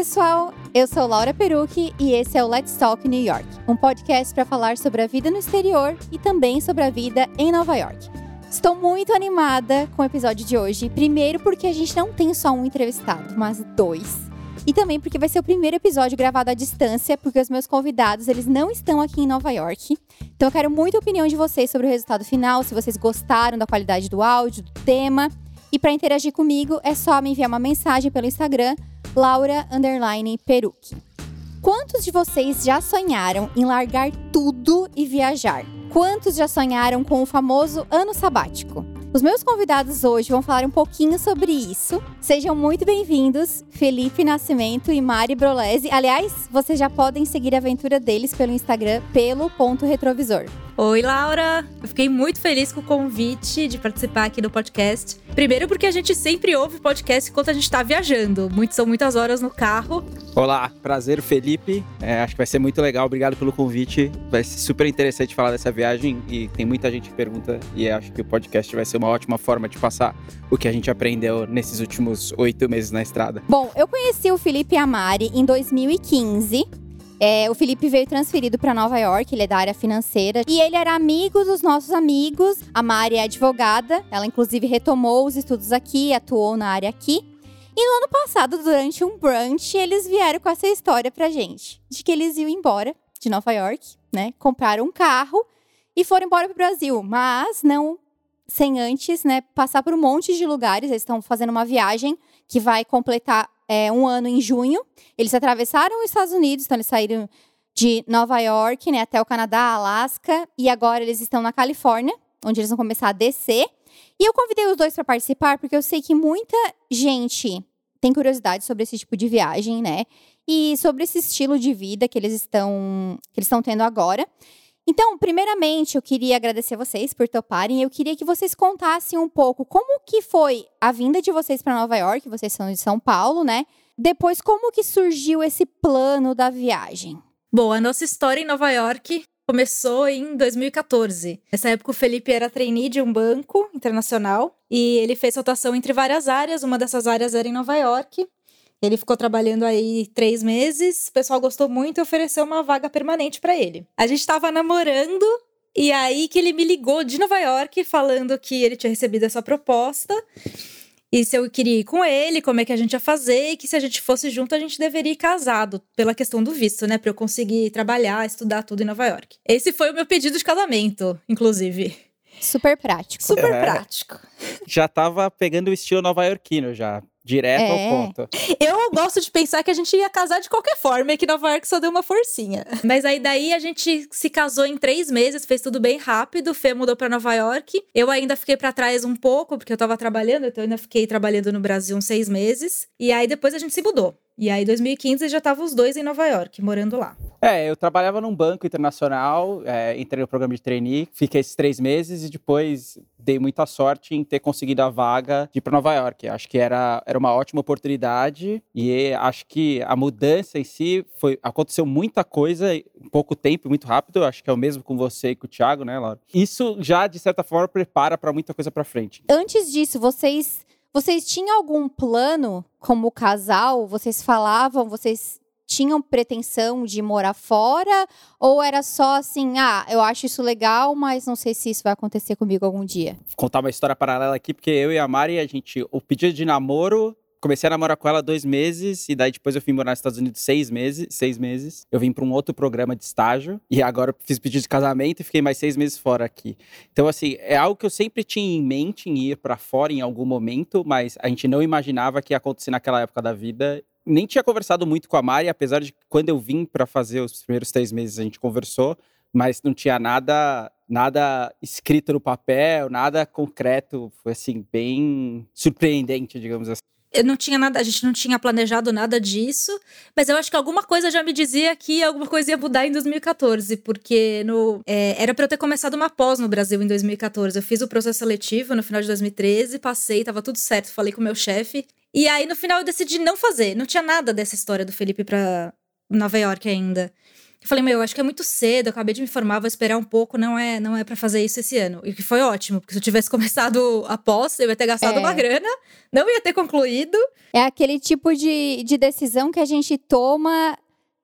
pessoal! Eu sou Laura Perucci e esse é o Let's Talk New York, um podcast para falar sobre a vida no exterior e também sobre a vida em Nova York. Estou muito animada com o episódio de hoje, primeiro porque a gente não tem só um entrevistado, mas dois. E também porque vai ser o primeiro episódio gravado à distância, porque os meus convidados, eles não estão aqui em Nova York. Então eu quero muita opinião de vocês sobre o resultado final, se vocês gostaram da qualidade do áudio, do tema. E para interagir comigo, é só me enviar uma mensagem pelo Instagram, Laura Peruque. Quantos de vocês já sonharam em largar tudo e viajar? Quantos já sonharam com o famoso ano sabático? Os meus convidados hoje vão falar um pouquinho sobre isso. Sejam muito bem-vindos, Felipe Nascimento e Mari Brolese. Aliás, vocês já podem seguir a aventura deles pelo Instagram, pelo ponto retrovisor. Oi, Laura! Eu fiquei muito feliz com o convite de participar aqui do podcast. Primeiro, porque a gente sempre ouve podcast enquanto a gente tá viajando. Muito, são muitas horas no carro. Olá, prazer, Felipe. É, acho que vai ser muito legal. Obrigado pelo convite. Vai ser super interessante falar dessa viagem e tem muita gente que pergunta. E acho que o podcast vai ser uma ótima forma de passar o que a gente aprendeu nesses últimos oito meses na estrada. Bom, eu conheci o Felipe Amari em 2015 é, o Felipe veio transferido para Nova York, ele é da área financeira. E ele era amigo dos nossos amigos. A Mari é advogada, ela inclusive retomou os estudos aqui, atuou na área aqui. E no ano passado, durante um brunch, eles vieram com essa história pra gente. De que eles iam embora de Nova York, né? Compraram um carro e foram embora pro Brasil. Mas não sem antes, né, passar por um monte de lugares. Eles estão fazendo uma viagem que vai completar é, um ano em junho. Eles atravessaram os Estados Unidos, então eles saíram de Nova York né, até o Canadá, Alasca, e agora eles estão na Califórnia, onde eles vão começar a descer. E eu convidei os dois para participar porque eu sei que muita gente tem curiosidade sobre esse tipo de viagem, né? E sobre esse estilo de vida que eles estão que eles estão tendo agora. Então, primeiramente, eu queria agradecer vocês por toparem. Eu queria que vocês contassem um pouco como que foi a vinda de vocês para Nova York. Vocês são de São Paulo, né? Depois, como que surgiu esse plano da viagem? Bom, a nossa história em Nova York começou em 2014. Nessa época, o Felipe era trainee de um banco internacional e ele fez rotação entre várias áreas. Uma dessas áreas era em Nova York. Ele ficou trabalhando aí três meses, o pessoal gostou muito e ofereceu uma vaga permanente para ele. A gente estava namorando e aí que ele me ligou de Nova York falando que ele tinha recebido essa proposta e se eu queria ir com ele, como é que a gente ia fazer, e que se a gente fosse junto, a gente deveria ir casado, pela questão do visto, né? Pra eu conseguir trabalhar, estudar tudo em Nova York. Esse foi o meu pedido de casamento, inclusive. Super prático. Super é, prático. Já tava pegando o estilo nova-iorquino já. Direto é. ao ponto. Eu gosto de pensar que a gente ia casar de qualquer forma e que Nova York só deu uma forcinha. Mas aí daí a gente se casou em três meses, fez tudo bem rápido. Fê mudou para Nova York. Eu ainda fiquei para trás um pouco, porque eu tava trabalhando, então eu ainda fiquei trabalhando no Brasil uns seis meses. E aí depois a gente se mudou. E aí, em 2015, já estavam os dois em Nova York, morando lá. É, eu trabalhava num banco internacional, é, entrei no programa de trainee, fiquei esses três meses e depois dei muita sorte em ter conseguido a vaga de ir para Nova York. Acho que era, era uma ótima oportunidade e acho que a mudança em si foi aconteceu muita coisa em pouco tempo, muito rápido. Acho que é o mesmo com você e com o Thiago, né, Laura? Isso já de certa forma prepara para muita coisa para frente. Antes disso, vocês vocês tinham algum plano como casal? Vocês falavam, vocês tinham pretensão de morar fora? Ou era só assim, ah, eu acho isso legal, mas não sei se isso vai acontecer comigo algum dia? Vou contar uma história paralela aqui, porque eu e a Mari, a gente, o pedido de namoro comecei a namorar com ela dois meses, e daí depois eu fui morar nos Estados Unidos seis meses. Seis meses. Eu vim para um outro programa de estágio, e agora fiz pedido de casamento e fiquei mais seis meses fora aqui. Então, assim, é algo que eu sempre tinha em mente em ir para fora em algum momento, mas a gente não imaginava que ia acontecer naquela época da vida. Nem tinha conversado muito com a Mari, apesar de quando eu vim para fazer os primeiros três meses a gente conversou, mas não tinha nada nada escrito no papel, nada concreto, foi assim bem surpreendente, digamos assim eu não tinha nada, a gente não tinha planejado nada disso, mas eu acho que alguma coisa já me dizia que alguma coisa ia mudar em 2014, porque no, é, era para eu ter começado uma pós no Brasil em 2014. Eu fiz o processo seletivo no final de 2013, passei, tava tudo certo, falei com o meu chefe. E aí no final eu decidi não fazer, não tinha nada dessa história do Felipe para Nova York ainda. Eu falei, meu, eu acho que é muito cedo, eu acabei de me formar, vou esperar um pouco, não é não é para fazer isso esse ano. E que foi ótimo, porque se eu tivesse começado após, eu ia ter gastado é. uma grana, não ia ter concluído. É aquele tipo de, de decisão que a gente toma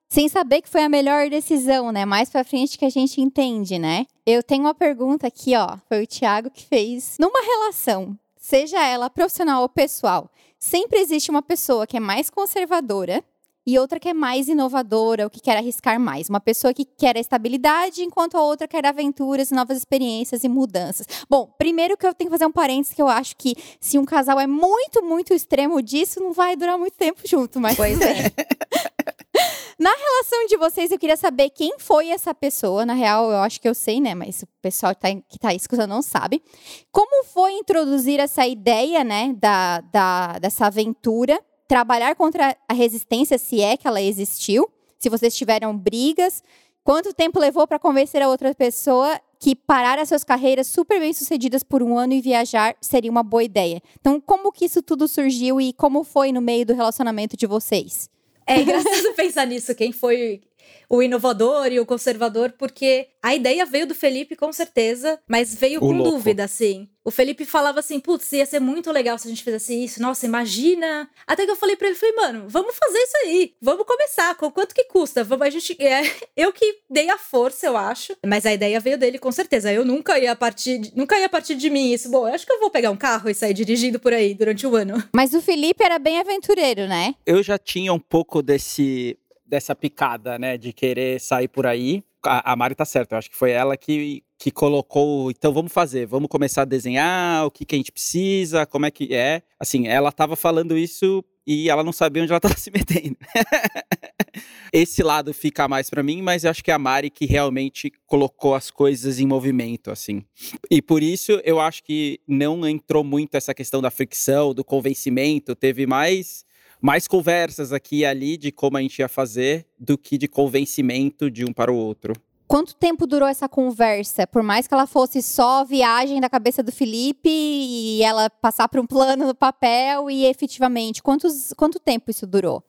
sem saber que foi a melhor decisão, né? Mais pra frente que a gente entende, né? Eu tenho uma pergunta aqui, ó. Foi o Thiago que fez. Numa relação, seja ela profissional ou pessoal, sempre existe uma pessoa que é mais conservadora e outra que é mais inovadora, ou que quer arriscar mais. Uma pessoa que quer a estabilidade, enquanto a outra quer aventuras, novas experiências e mudanças. Bom, primeiro que eu tenho que fazer um parênteses, que eu acho que se um casal é muito, muito extremo disso, não vai durar muito tempo junto, mas pois é. Na relação de vocês, eu queria saber quem foi essa pessoa. Na real, eu acho que eu sei, né? Mas o pessoal que tá, que tá escutando não sabe. Como foi introduzir essa ideia, né? Da, da, dessa aventura trabalhar contra a resistência, se é que ela existiu, se vocês tiveram brigas, quanto tempo levou para convencer a outra pessoa que parar as suas carreiras super bem sucedidas por um ano e viajar seria uma boa ideia. Então, como que isso tudo surgiu e como foi no meio do relacionamento de vocês? É engraçado pensar nisso, quem foi o inovador e o conservador, porque a ideia veio do Felipe com certeza, mas veio o com louco. dúvida, assim. O Felipe falava assim, putz, ia ser muito legal se a gente fizesse isso, nossa, imagina. Até que eu falei pra ele, falei, mano, vamos fazer isso aí, vamos começar, com quanto que custa? Vamos, a gente, é, eu que dei a força, eu acho, mas a ideia veio dele com certeza. Eu nunca ia partir, nunca ia partir de mim isso. Bom, eu acho que eu vou pegar um carro e sair dirigindo por aí durante o ano. Mas o Felipe era bem aventureiro, né? Eu já tinha um pouco desse dessa picada, né, de querer sair por aí. A, a Mari tá certa, eu acho que foi ela que, que colocou, então vamos fazer, vamos começar a desenhar, o que, que a gente precisa, como é que é. Assim, ela tava falando isso e ela não sabia onde ela tava se metendo. Esse lado fica mais para mim, mas eu acho que é a Mari que realmente colocou as coisas em movimento, assim. E por isso eu acho que não entrou muito essa questão da fricção, do convencimento, teve mais mais conversas aqui e ali de como a gente ia fazer do que de convencimento de um para o outro. Quanto tempo durou essa conversa? Por mais que ela fosse só viagem da cabeça do Felipe e ela passar por um plano no papel e efetivamente, quantos, quanto tempo isso durou?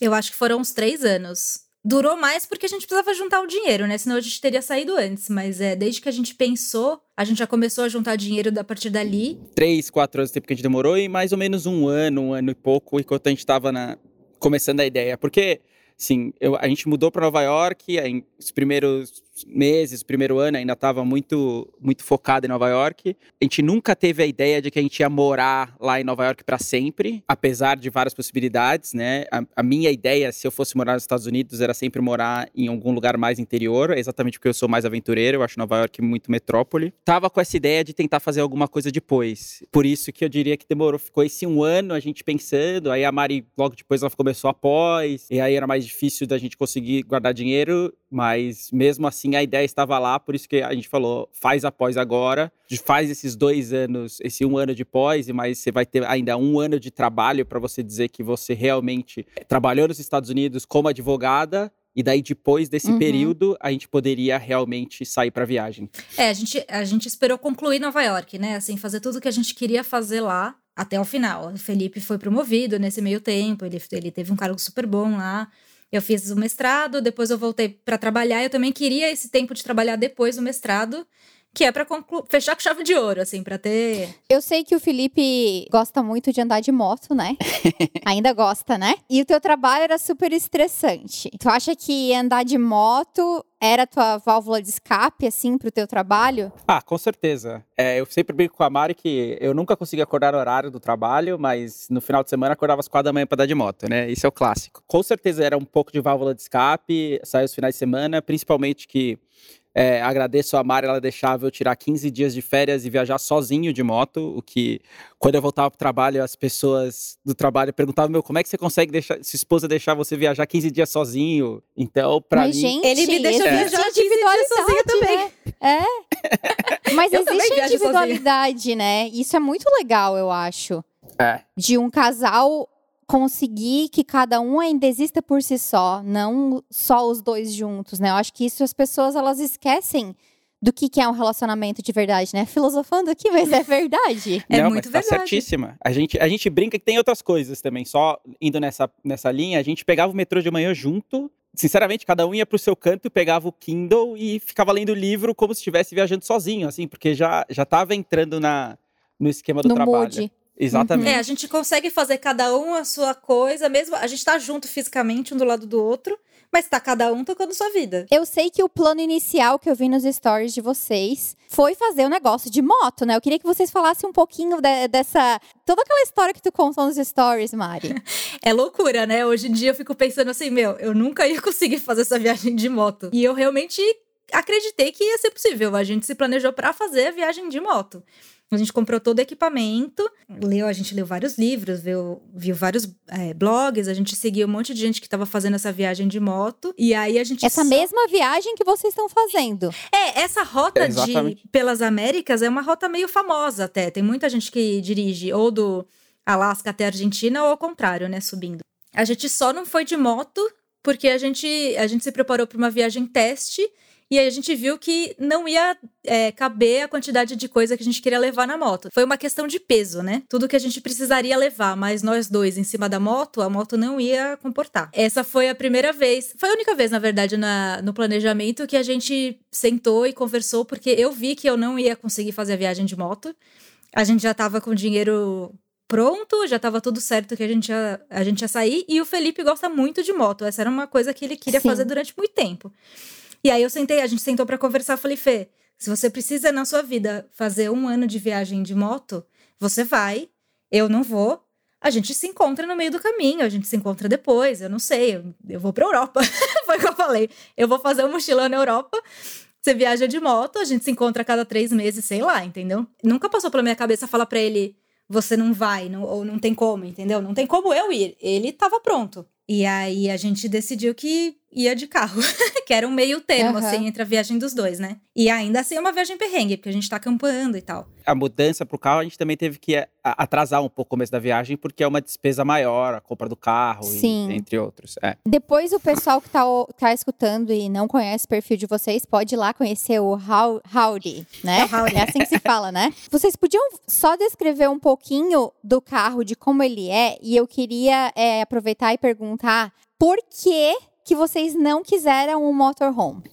Eu acho que foram uns três anos. Durou mais porque a gente precisava juntar o dinheiro, né? Senão a gente teria saído antes. Mas é, desde que a gente pensou, a gente já começou a juntar dinheiro a partir dali. Três, quatro anos tempo que a gente demorou e mais ou menos um ano, um ano e pouco, enquanto a gente estava na... começando a ideia. Porque, sim, eu, a gente mudou para Nova York, aí, os primeiros meses, primeiro ano, ainda estava muito, muito focado em Nova York. A gente nunca teve a ideia de que a gente ia morar lá em Nova York para sempre, apesar de várias possibilidades, né? A, a, minha ideia, se eu fosse morar nos Estados Unidos, era sempre morar em algum lugar mais interior, exatamente porque eu sou mais aventureiro, eu acho Nova York muito metrópole. Tava com essa ideia de tentar fazer alguma coisa depois. Por isso que eu diria que demorou, ficou esse um ano a gente pensando, aí a Mari logo depois ela começou após, e aí era mais difícil da gente conseguir guardar dinheiro, mas mesmo assim a ideia estava lá, por isso que a gente falou, faz após agora, faz esses dois anos, esse um ano de pós, mas você vai ter ainda um ano de trabalho para você dizer que você realmente trabalhou nos Estados Unidos como advogada e daí, depois desse uhum. período, a gente poderia realmente sair para viagem. É, a gente, a gente esperou concluir Nova York, né? Assim, fazer tudo que a gente queria fazer lá até o final. O Felipe foi promovido nesse meio tempo, ele, ele teve um cargo super bom lá. Eu fiz o mestrado, depois eu voltei para trabalhar. Eu também queria esse tempo de trabalhar depois do mestrado, que é para fechar com chave de ouro, assim, para ter. Eu sei que o Felipe gosta muito de andar de moto, né? Ainda gosta, né? E o teu trabalho era super estressante. Tu acha que andar de moto era tua válvula de escape, assim, pro teu trabalho? Ah, com certeza. É, eu sempre brinco com a Mari que eu nunca consegui acordar no horário do trabalho, mas no final de semana acordava às quatro da manhã pra dar de moto, né? Isso é o clássico. Com certeza era um pouco de válvula de escape, sair os finais de semana, principalmente que é, agradeço a Mari, ela deixava eu tirar 15 dias de férias e viajar sozinho de moto, o que, quando eu voltava pro trabalho, as pessoas do trabalho perguntavam, meu, como é que você consegue deixar, sua esposa deixar você viajar 15 dias sozinho? Então, pra Mas, mim... Gente, ele me deixa é. viajar 15 dias sozinho também. Né? É. Mas existe individualidade, né? Isso é muito legal, eu acho. É. De um casal conseguir que cada um ainda exista por si só, não só os dois juntos, né? Eu acho que isso as pessoas elas esquecem do que, que é um relacionamento de verdade, né? Filosofando aqui, mas é verdade. é Não, muito mas tá verdade. certíssima. A gente, a gente brinca que tem outras coisas também. Só indo nessa, nessa linha, a gente pegava o metrô de manhã junto sinceramente, cada um ia pro seu canto, pegava o Kindle e ficava lendo o livro como se estivesse viajando sozinho, assim, porque já, já tava entrando na, no esquema do no trabalho. mood. Exatamente. É, a gente consegue fazer cada um a sua coisa, mesmo. A gente tá junto fisicamente um do lado do outro, mas tá cada um tocando sua vida. Eu sei que o plano inicial que eu vi nos stories de vocês foi fazer o um negócio de moto, né? Eu queria que vocês falassem um pouquinho de, dessa. Toda aquela história que tu contou nos stories, Mari. É loucura, né? Hoje em dia eu fico pensando assim, meu, eu nunca ia conseguir fazer essa viagem de moto. E eu realmente acreditei que ia ser possível. A gente se planejou para fazer a viagem de moto. A gente comprou todo o equipamento, leu, a gente leu vários livros, viu, viu vários é, blogs, a gente seguiu um monte de gente que estava fazendo essa viagem de moto. E aí a gente. Essa só... mesma viagem que vocês estão fazendo. É, essa rota É, de pelas Américas é uma rota meio famosa até. Tem muita gente que dirige ou do Alasca até a Argentina ou ao contrário, né, subindo. A gente só não foi de moto porque a gente, a gente se preparou para uma viagem teste e aí a gente viu que não ia é, caber a quantidade de coisa que a gente queria levar na moto. Foi uma questão de peso, né? Tudo que a gente precisaria levar, mas nós dois em cima da moto, a moto não ia comportar. Essa foi a primeira vez, foi a única vez, na verdade, na, no planejamento que a gente sentou e conversou, porque eu vi que eu não ia conseguir fazer a viagem de moto. A gente já tava com dinheiro pronto, já tava tudo certo que a gente ia, a gente ia sair. E o Felipe gosta muito de moto. Essa era uma coisa que ele queria Sim. fazer durante muito tempo. E aí eu sentei, a gente sentou pra conversar, falei, Fê, se você precisa na sua vida fazer um ano de viagem de moto, você vai, eu não vou. A gente se encontra no meio do caminho, a gente se encontra depois, eu não sei, eu, vou pra Europa. Foi o que eu falei. Eu vou fazer um mochilão na Europa. Você viaja de moto, a gente se encontra a cada três meses, sei lá, entendeu? Nunca passou pela minha cabeça falar pra ele, você não vai, não- ou não tem como, entendeu? Não tem como eu ir. Ele tava pronto. E aí a gente decidiu que ia de carro, que era um meio termo, Aham. assim, entre a viagem dos dois, né? E ainda assim é uma viagem perrengue, porque a gente tá acampando e tal. A mudança pro carro, a gente também teve que é, atrasar um pouco o começo da viagem, porque é uma despesa maior, a compra do carro, e- Sim. entre outros. É. Depois, o pessoal que tá, tá escutando e não conhece o perfil de vocês, pode ir lá conhecer o How, Howdy, né? É o Howdy. É assim que se fala, né? Vocês podiam só descrever um pouquinho do carro, de como ele é, e eu queria é, aproveitar e perguntar por que que vocês não quiseram um motorhome?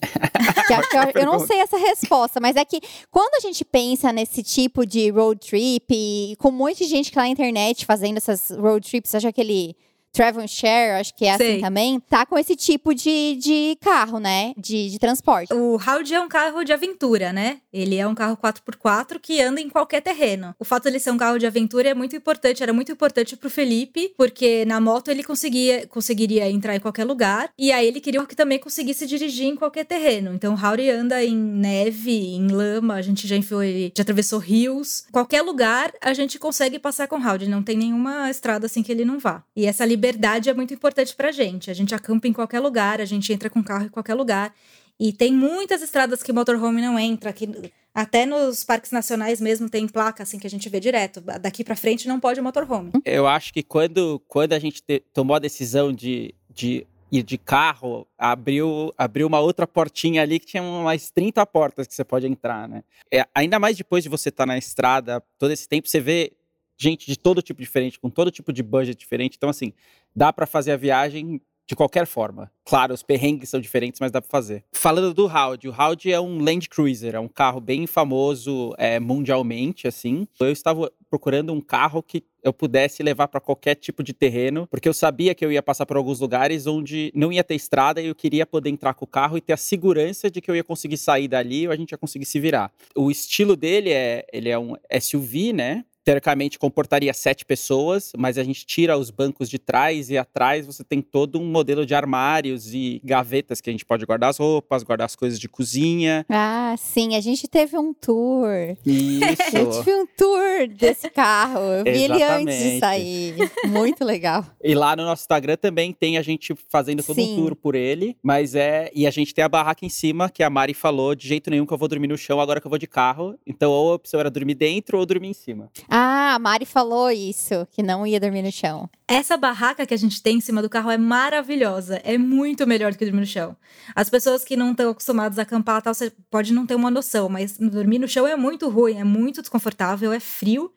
Eu, eu não sei essa resposta, mas é que quando a gente pensa nesse tipo de road trip, e com muita gente que tá na internet fazendo essas road trips, acha aquele travel share, acho que é assim Sei. também, tá com esse tipo de, de carro, né? De, de transporte. O Audi é um carro de aventura, né? Ele é um carro 4x4 que anda em qualquer terreno. O fato de ele ser um carro de aventura é muito importante, era muito importante pro Felipe, porque na moto ele conseguia, conseguiria entrar em qualquer lugar, e aí ele queria que também conseguisse dirigir em qualquer terreno. Então o Audi anda em neve, em lama, a gente já enfiou ele, já atravessou rios. Qualquer lugar a gente consegue passar com o Audi, não tem nenhuma estrada assim que ele não vá. E essa liberdade é muito importante pra gente. A gente acampa em qualquer lugar, a gente entra com carro em qualquer lugar. E tem muitas estradas que motorhome não entra, que até nos parques nacionais mesmo tem placa assim que a gente vê direto. Daqui pra frente não pode motorhome. Eu acho que quando, quando a gente te- tomou a decisão de, de ir de carro, abriu, abriu uma outra portinha ali que tinha umas 30 portas que você pode entrar, né? É, ainda mais depois de você estar na estrada todo esse tempo, você vê gente de todo tipo diferente, com todo tipo de budget diferente. Então, assim, dá pra fazer a viagem de qualquer forma. Claro, os perrengues são diferentes, mas dá pra fazer. Falando do Audi, o Audi é um Land Cruiser, é um carro bem famoso é, mundialmente, assim. Eu estava procurando um carro que eu pudesse levar para qualquer tipo de terreno, porque eu sabia que eu ia passar por alguns lugares onde não ia ter estrada e eu queria poder entrar com o carro e ter a segurança de que eu ia conseguir sair dali ou a gente ia conseguir se virar. O estilo dele é, ele é um SUV, né? Teoricamente comportaria sete pessoas, mas a gente tira os bancos de trás e atrás você tem todo um modelo de armários e gavetas que a gente pode guardar as roupas, guardar as coisas de cozinha. Ah, sim, a gente teve um tour. Isso. tive um tour desse carro. Eu vi ele antes de sair. Muito legal. E lá no nosso Instagram também tem a gente fazendo todo Sim. um tour por ele. Mas é. E a gente tem a barraca em cima, que a Mari falou: de jeito nenhum que eu vou dormir no chão agora que eu vou de carro. Então, ou a opção era dormir dentro ou dormir em cima. Ah, a Mari falou isso, que não ia dormir no chão. Essa barraca que a gente tem em cima do carro é maravilhosa. É muito melhor do que dormir no chão. As pessoas que não estão acostumadas a acampar, tal, você pode não ter uma noção, mas dormir no chão é muito ruim, é muito desconfortável, é frio.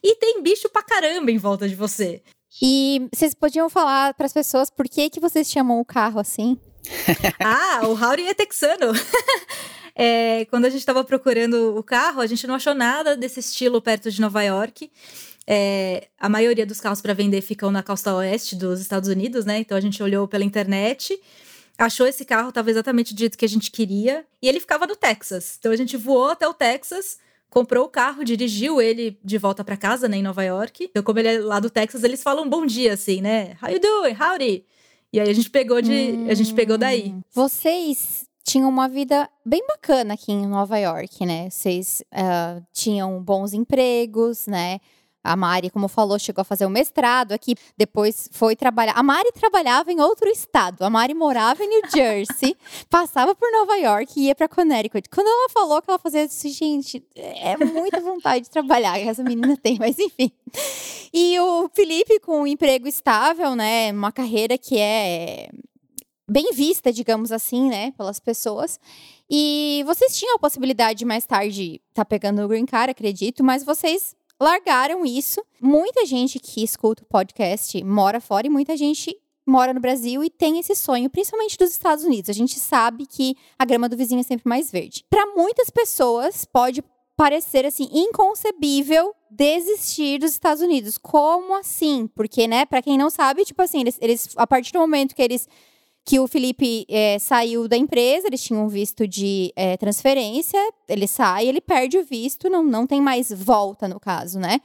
E tem bicho pra caramba em volta de você. E vocês podiam falar para as pessoas por que, que vocês chamam o carro assim? ah, o Howdy é texano. é, quando a gente estava procurando o carro, a gente não achou nada desse estilo perto de Nova York. É, a maioria dos carros para vender ficam na costa oeste dos Estados Unidos, né? Então a gente olhou pela internet, achou esse carro, estava exatamente do jeito que a gente queria, e ele ficava no Texas. Então a gente voou até o Texas, comprou o carro, dirigiu ele de volta para casa, né, em Nova York. Então, como ele é lá do Texas, eles falam bom dia, assim, né? How you doing? Howdy! E aí a gente pegou de. Hum, a gente pegou daí. Hum. Vocês tinham uma vida bem bacana aqui em Nova York, né? Vocês uh, tinham bons empregos, né? A Mari, como falou, chegou a fazer o um mestrado aqui, depois foi trabalhar. A Mari trabalhava em outro estado. A Mari morava em New Jersey, passava por Nova York e ia para Connecticut. Quando ela falou que ela fazia isso, gente, é muita vontade de trabalhar que essa menina tem, mas enfim. E o Felipe com um emprego estável, né, uma carreira que é bem vista, digamos assim, né, pelas pessoas. E vocês tinham a possibilidade de mais tarde estar tá pegando o green card, acredito, mas vocês largaram isso. Muita gente que escuta o podcast mora fora e muita gente mora no Brasil e tem esse sonho, principalmente dos Estados Unidos. A gente sabe que a grama do vizinho é sempre mais verde. Para muitas pessoas pode parecer assim inconcebível desistir dos Estados Unidos. Como assim? Porque, né, para quem não sabe, tipo assim, eles, eles a partir do momento que eles que o Felipe é, saiu da empresa, eles tinham visto de é, transferência, ele sai, ele perde o visto, não, não tem mais volta no caso, né?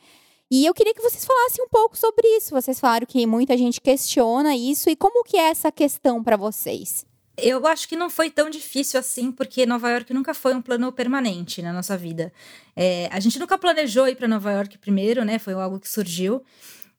E eu queria que vocês falassem um pouco sobre isso. Vocês falaram que muita gente questiona isso e como que é essa questão para vocês? Eu acho que não foi tão difícil assim, porque Nova York nunca foi um plano permanente na nossa vida. É, a gente nunca planejou ir para Nova York primeiro, né? Foi algo que surgiu.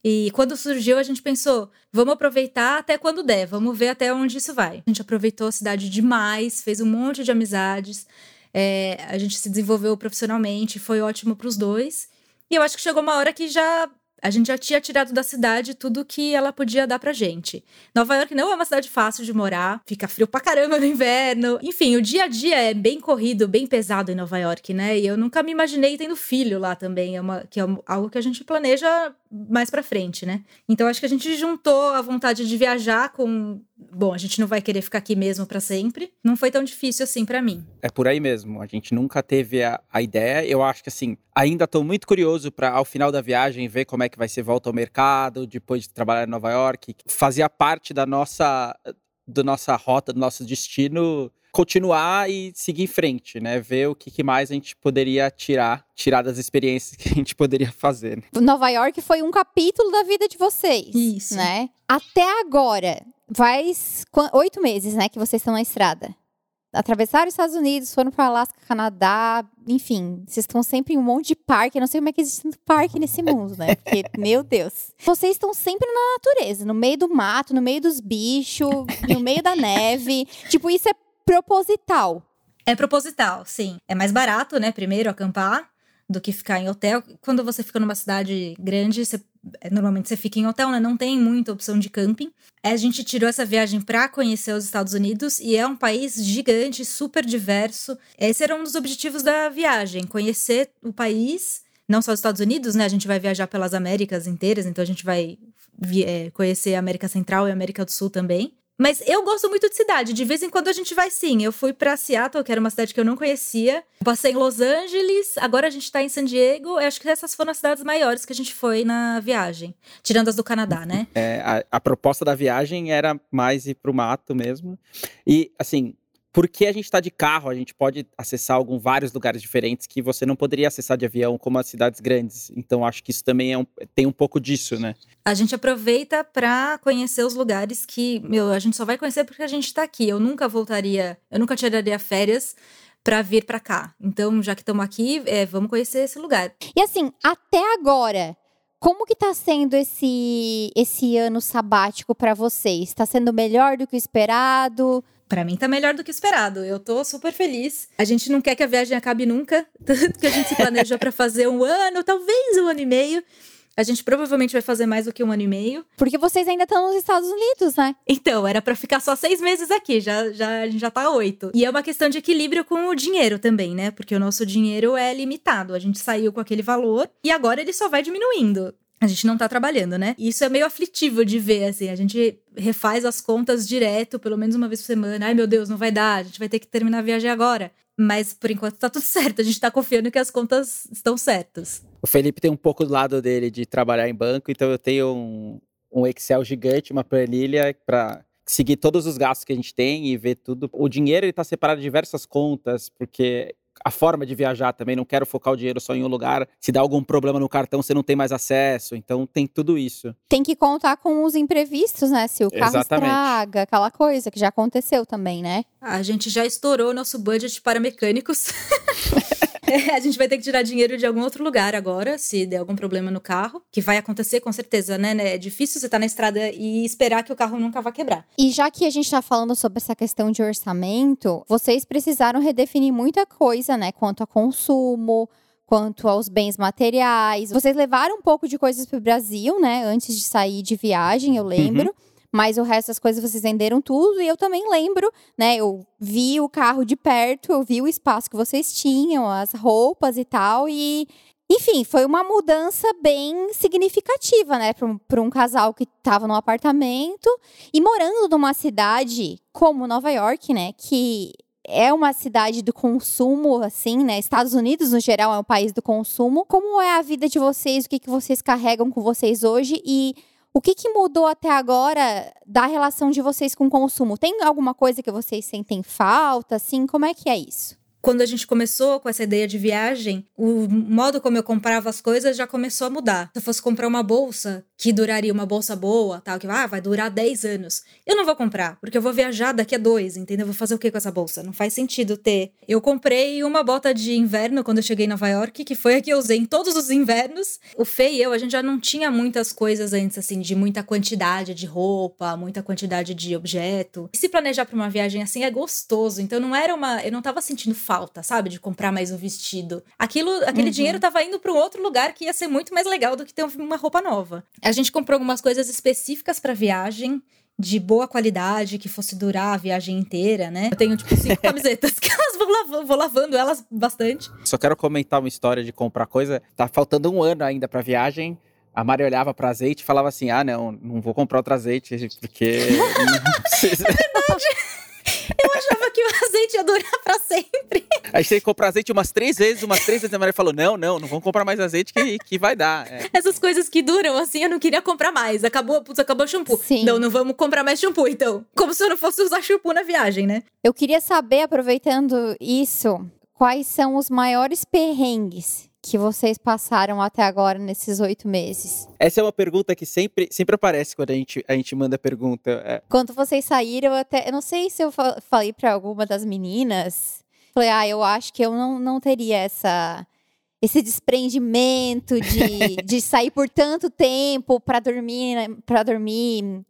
E quando surgiu, a gente pensou, vamos aproveitar até quando der, vamos ver até onde isso vai. A gente aproveitou a cidade demais, fez um monte de amizades, é, a gente se desenvolveu profissionalmente, foi ótimo para os dois. E eu acho que chegou uma hora que já a gente já tinha tirado da cidade tudo que ela podia dar pra gente. Nova York não é uma cidade fácil de morar, fica frio pra caramba no inverno. Enfim, o dia a dia é bem corrido, bem pesado em Nova York, né? E eu nunca me imaginei tendo filho lá também, é uma, que é algo que a gente planeja mais pra frente, né? Então acho que a gente juntou a vontade de viajar com bom, a gente não vai querer ficar aqui mesmo para sempre. Não foi tão difícil assim para mim. É por aí mesmo. A gente nunca teve a, a ideia. Eu acho que assim, ainda estou muito curioso para ao final da viagem ver como é que vai ser volta ao mercado depois de trabalhar em Nova York. Fazia parte da nossa da nossa rota, do nosso destino continuar e seguir em frente, né? Ver o que, que, mais a gente poderia tirar, tirar das experiências que a gente poderia fazer. Né? Nova York foi um capítulo da vida de vocês. Isso. Né? Até agora, faz oito meses, né, que vocês estão na estrada. Atravessaram os Estados Unidos, foram para Alasca, Canadá, enfim, vocês estão sempre em um monte de parque. Eu não sei como é que existe tanto parque nesse mundo, né? Porque, meu Deus. Vocês estão sempre na natureza, no meio do mato, no meio dos bichos, no meio da neve. Tipo, isso é proposital. É proposital, sim. É mais barato, né? Primeiro, acampar do que ficar em hotel. Quando você fica numa cidade grande, você, é, normalmente você fica em hotel, né? Não tem muita opção de camping. A gente tirou essa viagem para conhecer os Estados Unidos e é um país gigante, super diverso. Esse era um dos objetivos da viagem, conhecer o país, não só os Estados Unidos, né? A gente vai viajar pelas Américas inteiras, então a gente vai é, conhecer a América Central e a América do Sul também. Mas eu gosto muito de cidade. De vez em quando a gente vai sim. Eu fui para Seattle, que era uma cidade que eu não conhecia. Passei em Los Angeles. Agora a gente tá em San Diego. Eu acho que essas foram as cidades maiores que a gente foi na viagem. Tirando as do Canadá, né? É, a, a proposta da viagem era mais ir pro mato mesmo. E, assim, porque a gente está de carro, a gente pode acessar alguns vários lugares diferentes que você não poderia acessar de avião, como as cidades grandes. Então acho que isso também é um, tem um pouco disso, né? A gente aproveita para conhecer os lugares que, meu, a gente só vai conhecer porque a gente está aqui. Eu nunca voltaria, eu nunca tiraria férias para vir para cá. Então, já que estamos aqui, é, vamos conhecer esse lugar. E assim, até agora, como que tá sendo esse esse ano sabático para vocês? Está sendo melhor do que o esperado? Para mim tá melhor do que esperado. Eu tô super feliz. A gente não quer que a viagem acabe nunca, tanto que a gente se planeja para fazer um ano, talvez um ano e meio. A gente provavelmente vai fazer mais do que um ano e meio. Porque vocês ainda estão nos Estados Unidos, né? Então, era para ficar só seis meses aqui, já, já, a gente já tá oito. E é uma questão de equilíbrio com o dinheiro também, né? Porque o nosso dinheiro é limitado. A gente saiu com aquele valor e agora ele só vai diminuindo. A gente não tá trabalhando, né? E isso é meio aflitivo de ver, assim. A gente refaz as contas direto, pelo menos uma vez por semana. Ai, meu Deus, não vai dar, a gente vai ter que terminar a viagem agora. Mas por enquanto tá tudo certo, a gente tá confiando que as contas estão certas. O Felipe tem um pouco do lado dele de trabalhar em banco, então eu tenho um, um Excel gigante, uma planilha para seguir todos os gastos que a gente tem e ver tudo. O dinheiro ele tá separado de diversas contas, porque a forma de viajar também, não quero focar o dinheiro só em um lugar. Se dá algum problema no cartão, você não tem mais acesso. Então tem tudo isso. Tem que contar com os imprevistos, né? Se o carro Exatamente. estraga, aquela coisa que já aconteceu também, né? A gente já estourou nosso budget para mecânicos. É, a gente vai ter que tirar dinheiro de algum outro lugar agora, se der algum problema no carro, que vai acontecer com certeza, né? né? É difícil você estar na estrada e esperar que o carro nunca vá quebrar. E já que a gente tá falando sobre essa questão de orçamento, vocês precisaram redefinir muita coisa, né? Quanto a consumo, quanto aos bens materiais. Vocês levaram um pouco de coisas pro Brasil, né? Antes de sair de viagem, eu lembro. Mas o resto das coisas vocês venderam tudo. E eu também lembro, né? Eu vi o carro de perto, eu vi o espaço que vocês tinham, as roupas e tal. E, enfim, foi uma mudança bem significativa, né? Para um, casal que estava num apartamento e morando numa cidade como Nova York, né? Que é uma cidade do consumo, assim, né? Estados Unidos, no geral, é um país do consumo. Como é a vida de vocês? O que, que vocês carregam com vocês hoje? E o que, que mudou até agora da relação de vocês com o consumo? Tem alguma coisa que vocês sentem falta, assim? Como é que é isso? Quando a gente começou com essa ideia de viagem, o modo como eu comprava as coisas já começou a mudar. Se eu fosse comprar uma bolsa que duraria uma bolsa boa, tal, que ah, vai durar 10 anos, eu não vou comprar, porque eu vou viajar daqui a dois, entendeu? Eu vou fazer o que com essa bolsa? Não faz sentido ter. Eu comprei uma bota de inverno quando eu cheguei em Nova York, que foi a que eu usei em todos os invernos. O Fê e eu, a gente já não tinha muitas coisas antes, assim, de muita quantidade de roupa, muita quantidade de objeto. E se planejar para uma viagem assim é gostoso, então não era uma. Eu não tava sentindo falta, sabe, de comprar mais um vestido. Aquilo, aquele Uhum. dinheiro tava indo para um outro lugar que ia ser muito mais legal do que ter uma roupa nova. A gente comprou algumas coisas específicas para viagem. De boa qualidade, que fosse durar a viagem inteira, né? Eu tenho, tipo, cinco camisetas que elas vou, lav vou lavando elas bastante. Só quero comentar uma história de comprar coisa. Tá faltando um ano ainda pra viagem. A Mari olhava para azeite e falava assim: ah, não, não vou comprar outro azeite, porque. não precisa." Que o azeite ia durar pra sempre. A gente tem que comprar azeite umas três vezes, umas três vezes. A Mari falou: não, não, não vamos comprar mais azeite que, que vai dar. É. Essas coisas que duram, assim, eu não queria comprar mais. Acabou, putz, acabou o shampoo. Sim. Não, não vamos comprar mais shampoo, então. Como se eu não fosse usar shampoo na viagem, né? Eu queria saber, aproveitando isso, quais são os maiores perrengues que vocês passaram até agora nesses oito meses? Essa é uma pergunta que sempre, sempre aparece quando a gente, a gente manda pergunta. É, Quando vocês saíram, eu até. Eu não sei se eu fa- falei pra alguma das meninas. Falei, ah, eu acho que eu não, não teria essa. Esse desprendimento de, de sair por tanto tempo pra dormir, para dormir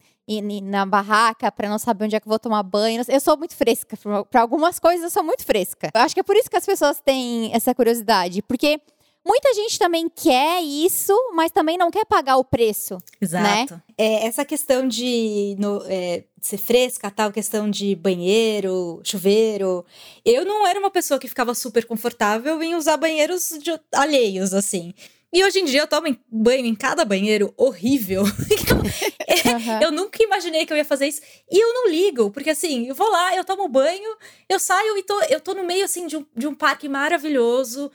na barraca, pra não saber onde é que eu vou tomar banho. Eu sou muito fresca. Pra algumas coisas eu sou muito fresca. Eu acho que é por isso que as pessoas têm essa curiosidade. Porque muita gente também quer isso, mas também não quer pagar o preço. Exato. É, essa questão de no- é, ser fresca, tal, questão de banheiro, chuveiro. Eu não era uma pessoa que ficava super confortável em usar banheiros de- alheios, assim. E hoje em dia eu tomo banho em cada banheiro horrível. Aham. Eu nunca imaginei que eu ia fazer isso. E eu não ligo, porque assim, eu vou lá, eu tomo banho, eu saio e tô, eu tô no meio assim de um, de um parque maravilhoso,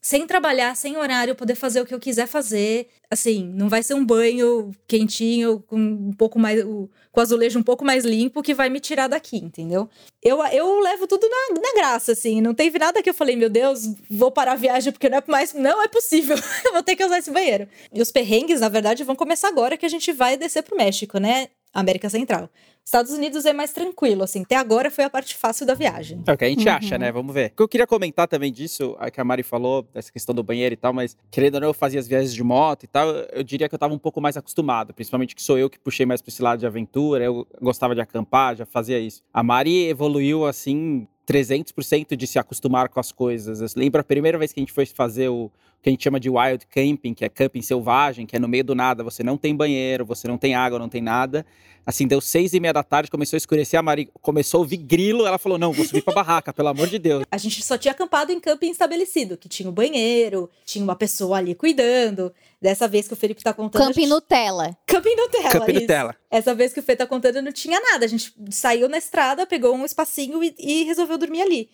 sem trabalhar, sem horário, poder fazer o que eu quiser fazer. Assim, não vai ser um banho quentinho, com um pouco mais. com azulejo um pouco mais limpo que vai me tirar daqui, entendeu? Eu, eu levo tudo na, na graça, assim. Não teve nada que eu falei, meu Deus, vou parar a viagem porque não é mais. Não é possível. eu vou ter que usar esse banheiro. E os perrengues, na verdade, vão começar agora que a gente vai descer pro México, né? América Central. Estados Unidos é mais tranquilo, assim. Até agora foi a parte fácil da viagem. É o que a gente Uhum. acha, né? Vamos ver. O que eu queria comentar também disso, a que a Mari falou, dessa questão do banheiro e tal, mas querendo ou não, eu fazia as viagens de moto e tal, eu diria que eu tava um pouco mais acostumado, principalmente que sou eu que puxei mais pra esse lado de aventura, eu gostava de acampar, já fazia isso. A Mari evoluiu assim. 300% de se acostumar com as coisas. Eu lembro a primeira vez que a gente foi fazer o, que a gente chama de wild camping, que é camping selvagem, que é no meio do nada, você não tem banheiro, você não tem água, não tem nada. Assim, deu seis e meia da tarde, começou a escurecer, a Mari começou a ouvir grilo, ela falou, não, vou subir pra barraca, pelo amor de Deus. A gente só tinha acampado em camping estabelecido, que tinha o um banheiro, tinha uma pessoa ali cuidando. Dessa vez que o Felipe tá contando... Camping gente... Nutella. Camping Nutella, Camping isso. Nutella. Essa vez que o Fê tá contando, não tinha nada. A gente saiu na estrada, pegou um espacinho e, e resolveu dormir ali.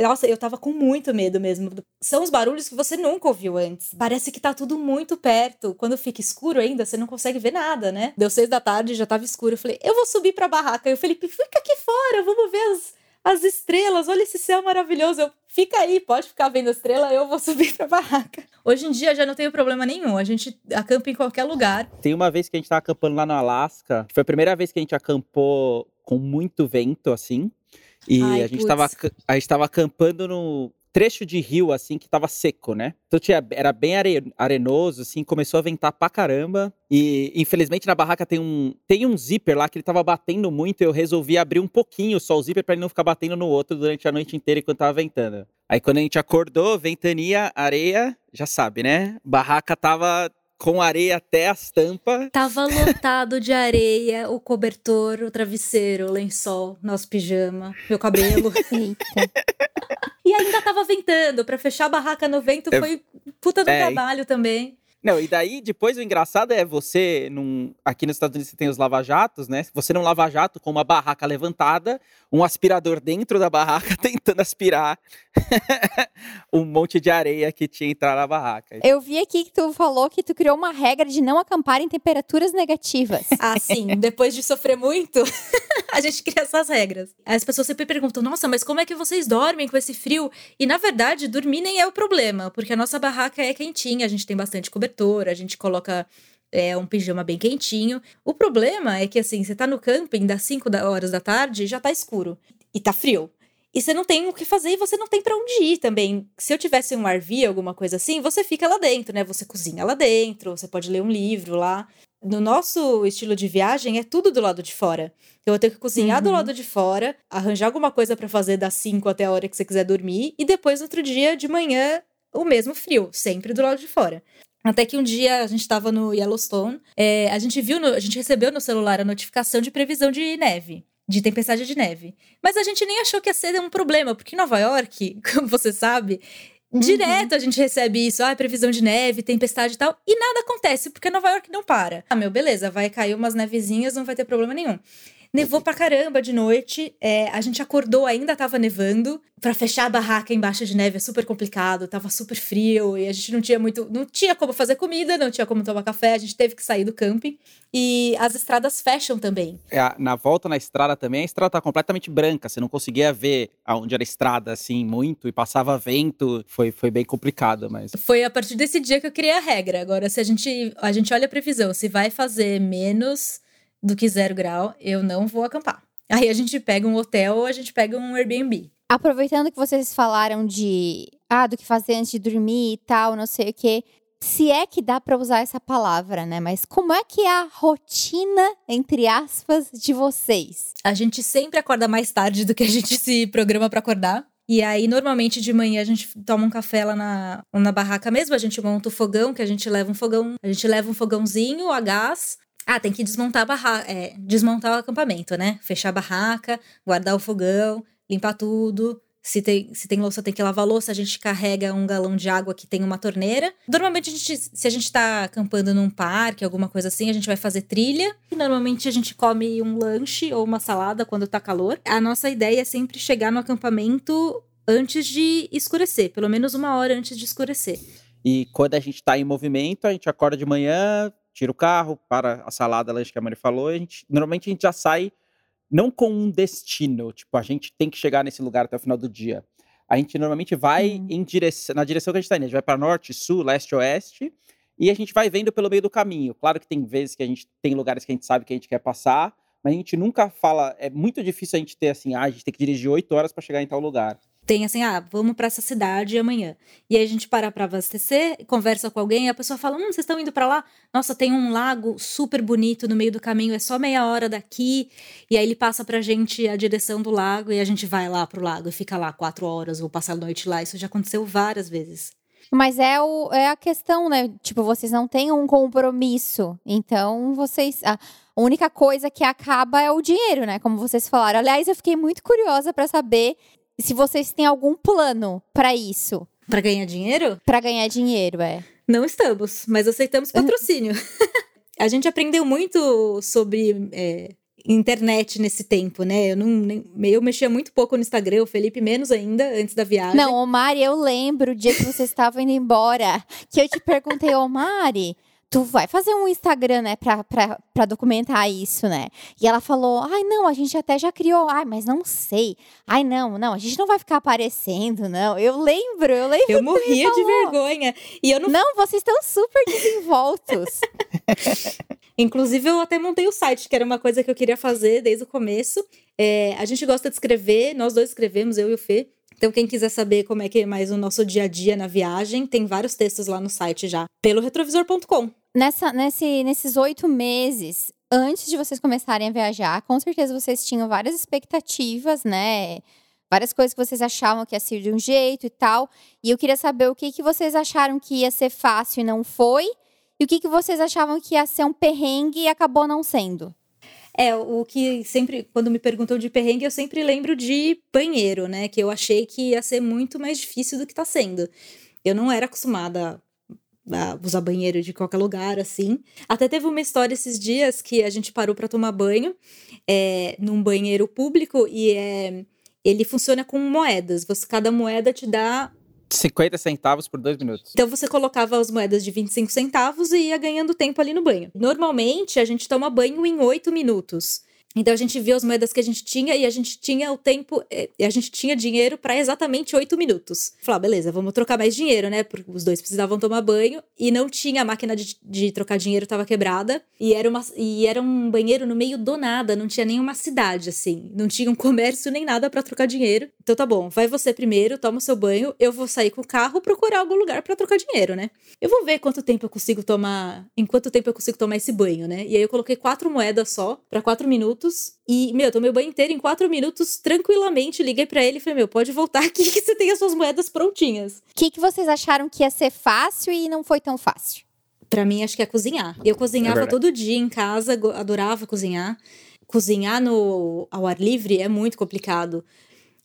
Nossa, eu tava com muito medo mesmo. São os barulhos que você nunca ouviu antes. Parece que tá tudo muito perto. Quando fica escuro ainda, você não consegue ver nada, né? Deu seis da tarde, já tava escuro. Eu falei, eu vou subir pra barraca. E o Felipe, fica aqui fora, vamos ver as, as estrelas. Olha esse céu maravilhoso. Eu, fica aí, pode ficar vendo a estrela, eu vou subir pra barraca. Hoje em dia já não tenho problema nenhum. A gente acampa em qualquer lugar. Tem uma vvez que a gente tava acampando lá no Alasca. Foi a primeira vez que a gente acampou com muito vento, assim. E Ai, a, gente tava, a gente tava acampando no trecho de rio, assim, que tava seco, né? Então tinha, era bem are, arenoso, assim, começou a ventar pra caramba. E infelizmente na barraca tem um, tem um zíper lá que ele tava batendo muito. E eu resolvi abrir um pouquinho só o zíper pra ele não ficar batendo no outro durante a noite inteira enquanto tava ventando. Aí quando a gente acordou, ventania, areia, já sabe, né? Barraca tava com areia até as tampas. Tava lotado de areia, o cobertor, o travesseiro, o lençol, nosso pijama, meu cabelo. e ainda tava ventando, para fechar a barraca no vento foi puta do é, trabalho também. Não, e daí depois o engraçado é você, num, aqui nos Estados Unidos você tem os lava-jatos, né? Você não lava-jato com uma barraca levantada, um aspirador dentro da barraca tentando aspirar um monte de areia que tinha entrado na barraca. Eu vi aqui que tu falou que tu criou uma regra de não acampar em temperaturas negativas. Ah, sim. Depois de sofrer muito, a gente cria essas regras. As pessoas sempre perguntam: nossa, mas como é que vocês dormem com esse frio? E na verdade, dormir nem é o problema, porque a nossa barraca é quentinha, a gente tem bastante cobertor, a gente coloca é um pijama bem quentinho. O problema é que, assim, você tá no camping das 5 horas da tarde e já tá escuro. E tá frio. E você não tem o que fazer e você não tem para onde ir também. Se eu tivesse um RV, alguma coisa assim, você fica lá dentro, né? Você cozinha lá dentro, você pode ler um livro lá. No nosso estilo de viagem, é tudo do lado de fora. Então, eu tenho que cozinhar uhum. do lado de fora, arranjar alguma coisa para fazer das 5 até a hora que você quiser dormir, e depois, no outro dia, de manhã, o mesmo frio, sempre do lado de fora. Até que um dia a gente estava no Yellowstone, é, a gente viu, no, a gente recebeu no celular a notificação de previsão de neve, de tempestade de neve. Mas a gente nem achou que ia ser um problema, porque em Nova York, como você sabe, uhum. direto a gente recebe isso, ah, previsão de neve, tempestade e tal, e nada acontece, porque Nova York não para. Ah, meu, beleza, vai cair umas nevezinhas, não vai ter problema nenhum. Nevou pra caramba de noite. É, a gente acordou, ainda tava nevando. Para fechar a barraca embaixo de neve é super complicado, tava super frio e a gente não tinha muito. Não tinha como fazer comida, não tinha como tomar café, a gente teve que sair do camping. E as estradas fecham também. É, na volta na estrada também, a estrada tá completamente branca. Você não conseguia ver aonde era a estrada assim muito e passava vento. Foi, foi bem complicado, mas. Foi a partir desse dia que eu criei a regra. Agora, se a gente, a gente olha a previsão, se vai fazer menos do que zero grau, eu não vou acampar. Aí a gente pega um hotel ou a gente pega um Airbnb. Aproveitando que vocês falaram de ah, do que fazer antes de dormir e tal, não sei o quê. Se é que dá para usar essa palavra, né? Mas como é que é a rotina, entre aspas, de vocês? A gente sempre acorda mais tarde do que a gente se programa para acordar. E aí, normalmente de manhã a gente toma um café lá na, na barraca mesmo, a gente monta o fogão, que a gente leva um fogão, a gente leva um fogãozinho a gás, ah, tem que desmontar a barraca, é, desmontar o acampamento, né? Fechar a barraca, guardar o fogão, limpar tudo. Se tem, se tem louça, tem que lavar a louça. A gente carrega um galão de água que tem uma torneira. Normalmente, a gente, se a gente tá acampando num parque, alguma coisa assim, a gente vai fazer trilha. Normalmente a gente come um lanche ou uma salada quando tá calor. A nossa ideia é sempre chegar no acampamento antes de escurecer, pelo menos uma hora antes de escurecer. E quando a gente tá em movimento, a gente acorda de manhã, tira o carro, para a salada, lanche que a Mari falou, a gente, normalmente a gente já sai não com um destino, tipo, a gente tem que chegar nesse lugar até o final do dia. A gente normalmente vai uhum. em direção, na direção que a gente está indo. A gente vai para norte, sul, leste, oeste, e a gente vai vendo pelo meio do caminho. Claro que tem vezes que a gente tem lugares que a gente sabe que a gente quer passar, mas a gente nunca fala. É muito difícil a gente ter assim, ah, a gente tem que dirigir oito horas para chegar em tal lugar tem assim, ah, vamos para essa cidade amanhã. E aí a gente para para abastecer, conversa com alguém, a pessoa fala: "Hum, vocês estão indo para lá? Nossa, tem um lago super bonito no meio do caminho, é só meia hora daqui". E aí ele passa pra gente a direção do lago e a gente vai lá pro lago e fica lá quatro horas ou passa a noite lá. Isso já aconteceu várias vezes. Mas é, o, é a questão, né? Tipo, vocês não têm um compromisso. Então, vocês. A única coisa que acaba é o dinheiro, né? Como vocês falaram. Aliás, eu fiquei muito curiosa para saber se vocês têm algum plano para isso. Para ganhar dinheiro? Para ganhar dinheiro, é. Não estamos, mas aceitamos patrocínio. a gente aprendeu muito sobre é, internet nesse tempo, né? Eu, não, nem, eu mexia muito pouco no Instagram, o Felipe menos ainda, antes da viagem. Não, Omari, eu lembro o dia que você estava indo embora, que eu te perguntei, Omari, tu vai fazer um Instagram, né, pra, pra, pra documentar isso, né? E ela falou, ai, não, a gente até já criou, ai, mas não sei. Ai, não, não, a gente não vai ficar aparecendo, não. Eu lembro, eu lembro. Eu morria de vergonha. E eu não... Não, vocês estão super desenvoltos. Inclusive, eu até montei o site, que era uma coisa que eu queria fazer desde o começo. É, a gente gosta de escrever, nós dois escrevemos, eu e o Fê. Então, quem quiser saber como é que é mais o nosso dia a dia na viagem, tem vários textos lá no site já, pelo retrovisor.com. Nessa, nesse, nesses oito meses, antes de vocês começarem a viajar, com certeza vocês tinham várias expectativas, né? Várias coisas que vocês achavam que ia ser de um jeito e tal. E eu queria saber o que, que vocês acharam que ia ser fácil e não foi. E o que, que vocês achavam que ia ser um perrengue e acabou não sendo. É, o que sempre, quando me perguntam de perrengue, eu sempre lembro de banheiro, né? Que eu achei que ia ser muito mais difícil do que tá sendo. Eu não era acostumada usar banheiro de qualquer lugar, assim. Até teve uma história esses dias que a gente parou para tomar banho é, num banheiro público e é, ele funciona com moedas. Você, cada moeda te dá 50 centavos por dois minutos. Então você colocava as moedas de 25 centavos e ia ganhando tempo ali no banho. Normalmente a gente toma banho em 8 minutos. Então a gente viu as moedas que a gente tinha e a gente tinha o tempo, eh, a gente tinha dinheiro para exatamente oito minutos. Falar, beleza, vamos trocar mais dinheiro, né? Porque os dois precisavam tomar banho e não tinha a máquina de, de trocar dinheiro, estava quebrada. E era, uma, e era um banheiro no meio do nada, não tinha nenhuma cidade, assim. Não tinha um comércio nem nada para trocar dinheiro. Então tá bom, vai você primeiro, toma o seu banho, eu vou sair com o carro procurar algum lugar para trocar dinheiro, né? Eu vou ver quanto tempo eu consigo tomar, em quanto tempo eu consigo tomar esse banho, né? E aí eu coloquei quatro moedas só, para quatro minutos minutos. E, meu, tomei o banho inteiro em quatro minutos, tranquilamente. Liguei para ele e falei, meu, pode voltar aqui que você tem as suas moedas prontinhas. O que, que vocês acharam que ia ser fácil e não foi tão fácil? Para mim, acho que é cozinhar. Eu cozinhava é todo dia em casa, adorava cozinhar. Cozinhar no, ao ar livre é muito complicado.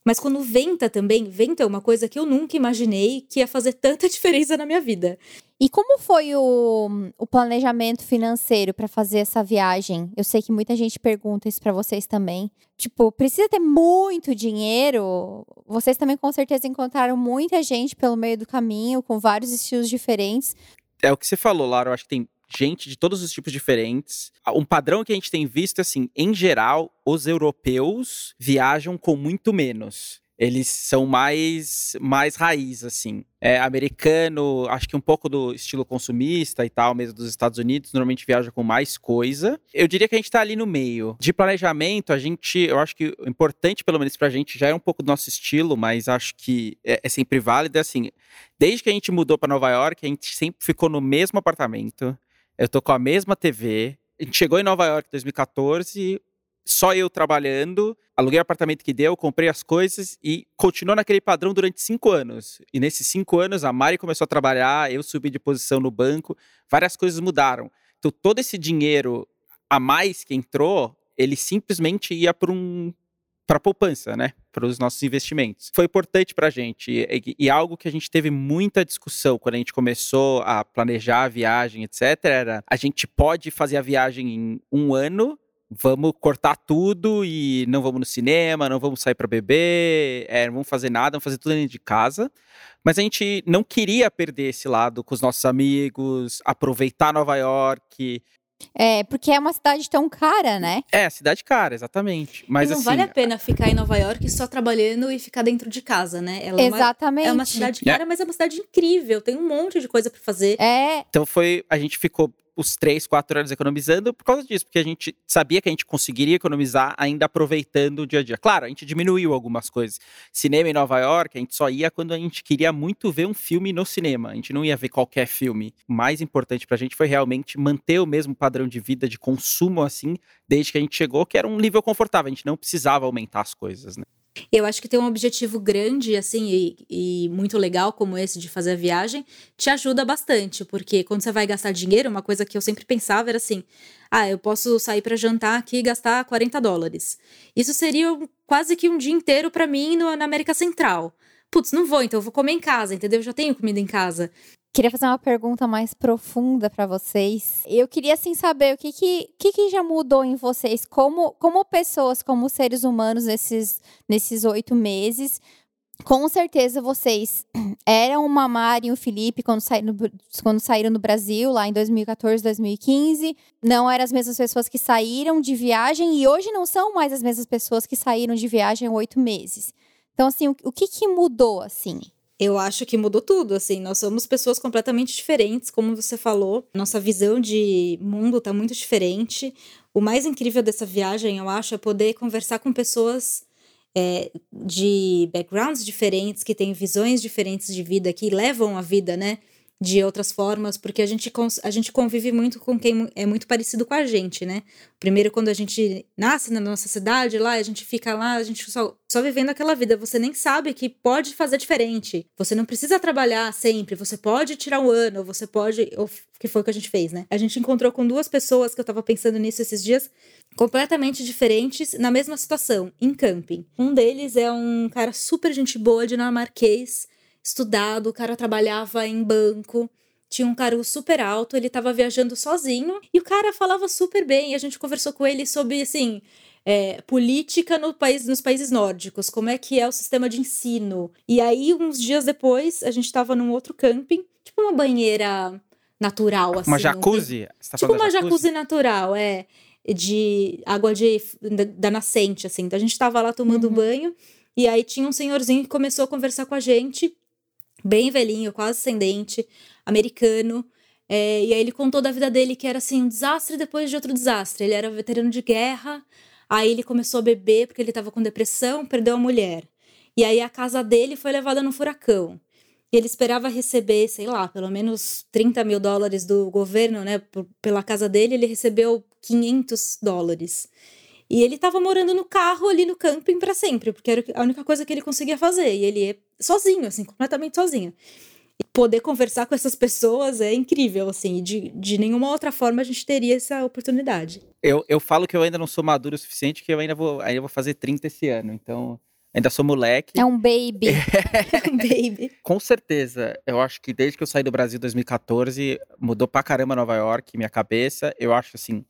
Mas quando venta também, venta é uma coisa que eu nunca imaginei que ia fazer tanta diferença na minha vida. E como foi o, o planejamento financeiro para fazer essa viagem? Eu sei que muita gente pergunta isso para vocês também. Tipo, precisa ter muito dinheiro? Vocês também com certeza encontraram muita gente pelo meio do caminho, com vários estilos diferentes. É o que você falou, Lara. Eu acho que tem gente de todos os tipos diferentes. Um padrão que a gente tem visto, assim, em geral, os europeus viajam com muito menos eles são mais mais raiz assim. É americano, acho que um pouco do estilo consumista e tal, mesmo dos Estados Unidos, normalmente viaja com mais coisa. Eu diria que a gente tá ali no meio. De planejamento, a gente, eu acho que o importante pelo menos pra gente já é um pouco do nosso estilo, mas acho que é, é sempre válido assim. Desde que a gente mudou para Nova York, a gente sempre ficou no mesmo apartamento. Eu tô com a mesma TV. A gente chegou em Nova York em 2014, só eu trabalhando, aluguei o apartamento que deu, comprei as coisas e continuou naquele padrão durante cinco anos. E nesses cinco anos, a Mari começou a trabalhar, eu subi de posição no banco, várias coisas mudaram. Então, todo esse dinheiro a mais que entrou, ele simplesmente ia para um para poupança, né? Para os nossos investimentos. Foi importante para a gente e, e, algo que a gente teve muita discussão quando a gente começou a planejar a viagem, etc. Era a gente pode fazer a viagem em um ano vamos cortar tudo e não vamos no cinema, não vamos sair para beber, é, não vamos fazer nada, vamos fazer tudo dentro de casa. Mas a gente não queria perder esse lado com os nossos amigos, aproveitar Nova York. É, porque é uma cidade tão cara, né? É, cidade cara, exatamente. Mas não assim, vale a pena ficar em Nova York só trabalhando e ficar dentro de casa, né? Ela exatamente. É uma, é uma cidade cara, é. mas é uma cidade incrível, tem um monte de coisa para fazer. É. Então foi, a gente ficou os três, quatro anos economizando por causa disso, porque a gente sabia que a gente conseguiria economizar ainda aproveitando o dia a dia. Claro, a gente diminuiu algumas coisas. Cinema em Nova York, a gente só ia quando a gente queria muito ver um filme no cinema. A gente não ia ver qualquer filme. O mais importante pra gente foi realmente manter o mesmo padrão de vida, de consumo assim, desde que a gente chegou, que era um nível confortável. A gente não precisava aumentar as coisas, né? Eu acho que ter um objetivo grande, assim, e, e, muito legal como esse de fazer a viagem, te ajuda bastante, porque quando você vai gastar dinheiro, uma coisa que eu sempre pensava era assim: ah, eu posso sair para jantar aqui e gastar 40 dólares. Isso seria quase que um dia inteiro para mim no, na América Central. Putz, não vou, então eu vou comer em casa, entendeu? Eu já tenho comida em casa. Queria fazer uma pergunta mais profunda para vocês. Eu queria assim saber o que que, que que, já mudou em vocês como, como pessoas, como seres humanos nesses nesses oito meses. Com certeza vocês eram uma Mari e o Felipe quando saíram, quando saíram do Brasil, lá em 2014, 2015. Não eram as mesmas pessoas que saíram de viagem e hoje não são mais as mesmas pessoas que saíram de viagem oito meses. Então, assim, o, o que, que mudou, assim? Eu acho que mudou tudo, assim, nós somos pessoas completamente diferentes, como você falou. Nossa visão de mundo tá muito diferente. O mais incrível dessa viagem, eu acho, é poder conversar com pessoas é, de backgrounds diferentes, que têm visões diferentes de vida, que levam a vida, né? De outras formas, porque a gente, a gente convive muito com quem é muito parecido com a gente, né? Primeiro, quando a gente nasce na nossa cidade, lá, a gente fica lá, a gente só, só vivendo aquela vida. Você nem sabe que pode fazer diferente. Você não precisa trabalhar sempre, você pode tirar um ano, você pode. Ou, que foi o que a gente fez, né? A gente encontrou com duas pessoas que eu tava pensando nisso esses dias, completamente diferentes, na mesma situação, em camping. Um deles é um cara super gente boa, dinamarquês estudado, o cara trabalhava em banco, tinha um cargo super alto, ele estava viajando sozinho e o cara falava super bem. E a gente conversou com ele sobre, assim, é, política no país, nos países nórdicos, como é que é o sistema de ensino. E aí, uns dias depois, a gente estava num outro camping, tipo uma banheira natural, assim. Uma jacuzzi? Um, tá tipo uma jacuzzi? jacuzzi natural, é. De água de, da, da nascente, assim. Então a gente estava lá tomando uhum. banho. E aí tinha um senhorzinho que começou a conversar com a gente bem velhinho, quase sem dente, americano. É, e aí ele contou da vida dele que era assim, um desastre depois de outro desastre. Ele era veterano de guerra, aí ele começou a beber porque ele estava com depressão, perdeu a mulher. E aí a casa dele foi levada no furacão. E ele esperava receber, sei lá, pelo menos 30 mil dólares do governo, né? pela casa dele, ele recebeu 500 dólares. E ele estava morando no carro ali no camping para sempre, porque era a única coisa que ele conseguia fazer. E ele é sozinho, assim, completamente sozinho. E poder conversar com essas pessoas é incrível, assim. De, de nenhuma outra forma a gente teria essa oportunidade. Eu, eu falo que eu ainda não sou maduro o suficiente, que eu ainda vou, ainda vou fazer 30 esse ano. Então, Ainda sou moleque. É um baby. é um baby. Com certeza. Eu acho que desde que eu saí do Brasil em 2014, mudou pra caramba Nova York, minha cabeça. Eu acho assim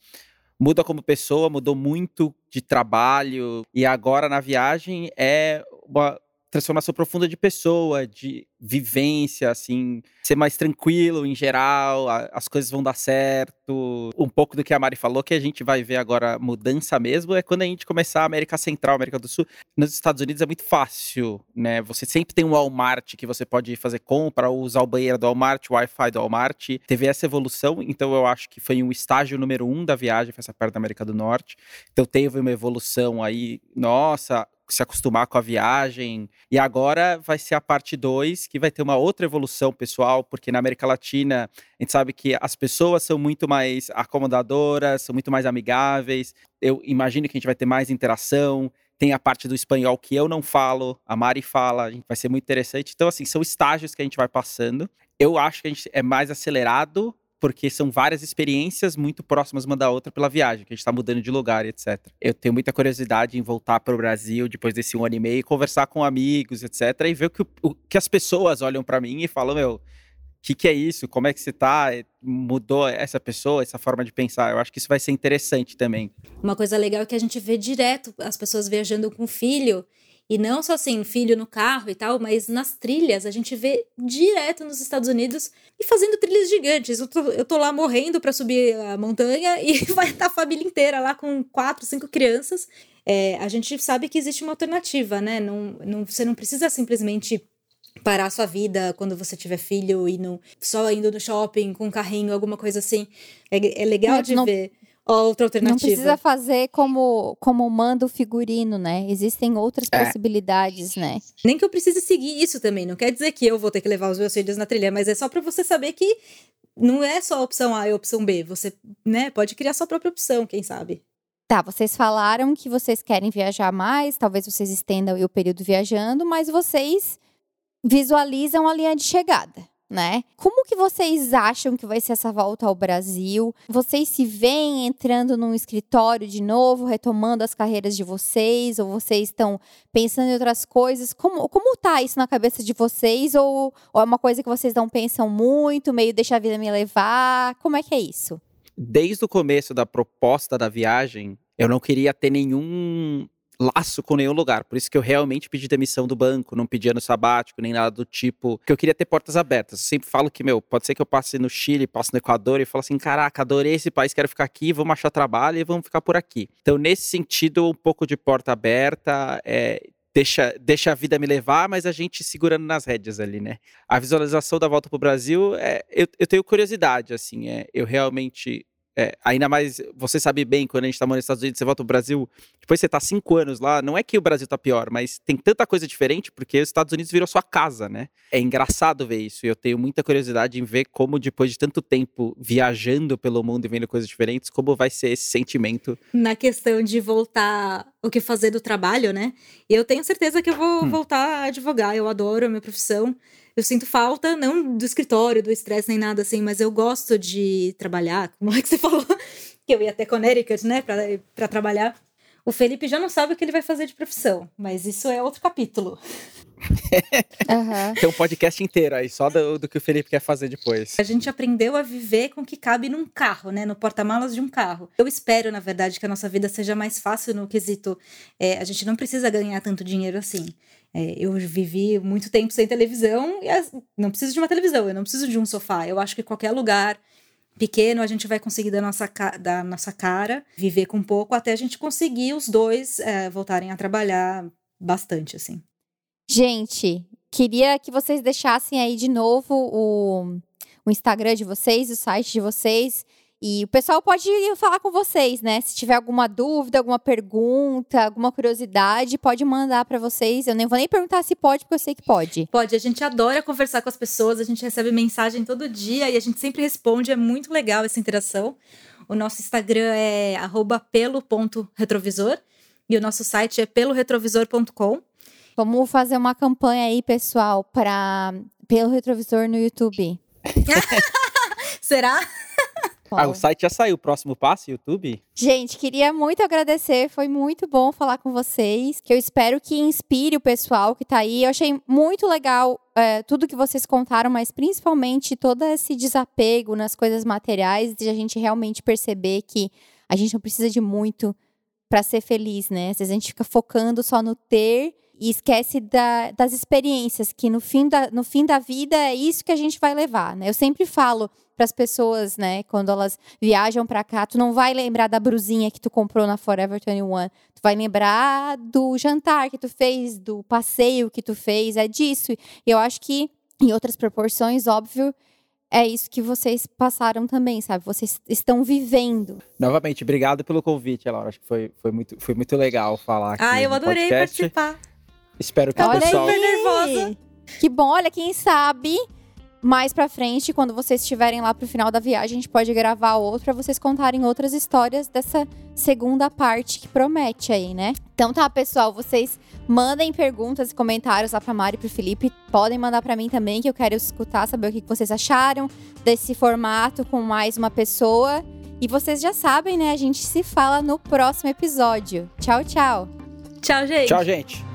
muda como pessoa, mudou muito de trabalho e agora na viagem é uma transformação profunda de pessoa, de vivência, assim, ser mais tranquilo em geral, a, as coisas vão dar certo. Um pouco do que a Mari falou, que a gente vai ver agora mudança mesmo, é quando a gente começar a América Central, América do Sul. Nos Estados Unidos é muito fácil, né? Você sempre tem um Walmart que você pode fazer compra, ou usar o banheiro do Walmart, o Wi-Fi do Walmart. Teve essa evolução, então eu acho que foi um estágio número um da viagem, foi essa parte da América do Norte. Então teve uma evolução aí, nossa, se acostumar com a viagem. E agora vai ser a parte 2, que vai ter uma outra evolução pessoal, porque na América Latina a gente sabe que as pessoas são muito mais acomodadoras, são muito mais amigáveis. Eu imagino que a gente vai ter mais interação. Tem a parte do espanhol que eu não falo, a Mari fala, vai ser muito interessante. Então, assim, são estágios que a gente vai passando. Eu acho que a gente é mais acelerado porque são várias experiências muito próximas uma da outra pela viagem, que a gente está mudando de lugar, etc. Eu tenho muita curiosidade em voltar para o Brasil depois desse um ano e meio, conversar com amigos, etc. E ver o que, o, que as pessoas olham para mim e falam, meu, o que, que é isso? Como é que você tá? Mudou essa pessoa, essa forma de pensar? Eu acho que isso vai ser interessante também. Uma coisa legal é que a gente vê direto as pessoas viajando com filho e não só assim, filho no carro e tal, mas nas trilhas a gente vê direto nos Estados Unidos e fazendo trilhas gigantes. Eu tô, eu tô lá morrendo para subir a montanha e vai estar a família inteira lá com quatro, cinco crianças. É, a gente sabe que existe uma alternativa, né? Não, não, você não precisa simplesmente parar sua vida quando você tiver filho e não só indo no shopping com um carrinho, alguma coisa assim. É, é legal não, de não, ver outra alternativa. Não precisa fazer como, como manda o figurino, né? Existem outras é. possibilidades, né? Nem que eu precise seguir isso também. Não quer dizer que eu vou ter que levar os meus filhos na trilha, mas é só para você saber que não é só a opção A e a opção B. Você, né, pode criar sua própria opção, quem sabe. Tá, vocês falaram que vocês querem viajar mais, talvez vocês estendam o período viajando, mas vocês visualizam a linha de chegada né? Como que vocês acham que vai ser essa volta ao Brasil? Vocês se veem entrando num escritório de novo, retomando as carreiras de vocês? Ou vocês estão pensando em outras coisas? Como, como tá isso na cabeça de vocês? Ou, ou é uma coisa que vocês não pensam muito, meio deixa a vida me levar? Como é que é isso? Desde o começo da proposta da viagem, eu não queria ter nenhum laço com nenhum lugar. Por isso que eu realmente pedi demissão do banco, não pedi ano sabático, nem nada do tipo. Que eu queria ter portas abertas. Eu sempre falo que, meu, pode ser que eu passe no Chile, passe no Equador e falo assim: caraca, adorei esse país, quero ficar aqui, vamos achar trabalho e vamos ficar por aqui. Então, nesse sentido, um pouco de porta aberta. É, deixa, deixa a vida me levar, mas a gente segurando nas rédeas ali, né? A visualização da volta pro Brasil, é, eu, eu tenho curiosidade, assim, é, eu realmente é, ainda mais, você sabe bem, quando a gente tá morando nos Estados Unidos, você volta pro Brasil, depois você tá cinco anos lá, não é que o Brasil tá pior, mas tem tanta coisa diferente, porque os Estados Unidos virou sua casa, né? É engraçado ver isso, e eu tenho muita curiosidade em ver como, depois de tanto tempo viajando pelo mundo e vendo coisas diferentes, como vai ser esse sentimento. Na questão de voltar o que fazer do trabalho, né? Eu tenho certeza que eu vou hum. voltar a advogar, eu adoro a minha profissão eu sinto falta, não do escritório, do estresse nem nada assim, mas eu gosto de trabalhar. Como é que você falou? que eu ia até Connecticut, né, para trabalhar. O Felipe já não sabe o que ele vai fazer de profissão, mas isso é outro capítulo. uhum. Tem um podcast inteiro aí, só do, do, que o Felipe quer fazer depois. A gente aprendeu a viver com o que cabe num carro, né? No porta-malas de um carro. Eu espero, na verdade, que a nossa vida seja mais fácil no quesito. É, a gente não precisa ganhar tanto dinheiro assim. É, eu vivi muito tempo sem televisão e as, não preciso de uma televisão, eu não preciso de um sofá. Eu acho que qualquer lugar pequeno a gente vai conseguir dar nossa, dar nossa cara, viver com pouco, até a gente conseguir os dois é, voltarem a trabalhar bastante, assim. Gente, queria que vocês deixassem aí de novo o, o Instagram de vocês, o site de vocês e o pessoal pode falar com vocês, né? Se tiver alguma dúvida, alguma pergunta, alguma curiosidade, pode mandar para vocês. Eu nem vou nem perguntar se pode, porque eu sei que pode. Pode, a gente adora conversar com as pessoas, a gente recebe mensagem todo dia e a gente sempre responde, é muito legal essa interação. O nosso Instagram é pelo.retrovisor e o nosso site é peloretrovisor.com. Vamos fazer uma campanha aí, pessoal, para pelo retrovisor no YouTube. Será? Ah, o site já saiu, o próximo passo, YouTube? Gente, queria muito agradecer, foi muito bom falar com vocês, que eu espero que inspire o pessoal que tá aí. Eu achei muito legal é, tudo que vocês contaram, mas principalmente todo esse desapego nas coisas materiais, de a gente realmente perceber que a gente não precisa de muito para ser feliz, né? Às vezes a gente fica focando só no ter e esquece da, das experiências, que no fim, da, no fim da vida é isso que a gente vai levar, né? Eu sempre falo para as pessoas, né, quando elas viajam para cá, tu não vai lembrar da brusinha que tu comprou na Forever 21, tu vai lembrar do jantar que tu fez, do passeio que tu fez, é disso. E eu acho que em outras proporções, óbvio, é isso que vocês passaram também, sabe? Vocês estão vivendo. Novamente, obrigado pelo convite, Laura. Acho que foi, foi, muito, foi muito legal falar aqui. Ah, eu adorei podcast. participar. Espero que olha o pessoal. Aí. nervosa. Que bom, olha, quem sabe mais pra frente, quando vocês estiverem lá pro final da viagem, a gente pode gravar outro pra vocês contarem outras histórias dessa segunda parte que promete aí, né? Então tá, pessoal, vocês mandem perguntas e comentários lá pra Mari e pro Felipe. Podem mandar para mim também, que eu quero escutar, saber o que vocês acharam desse formato com mais uma pessoa. E vocês já sabem, né? A gente se fala no próximo episódio. Tchau, tchau. Tchau, gente. Tchau, gente.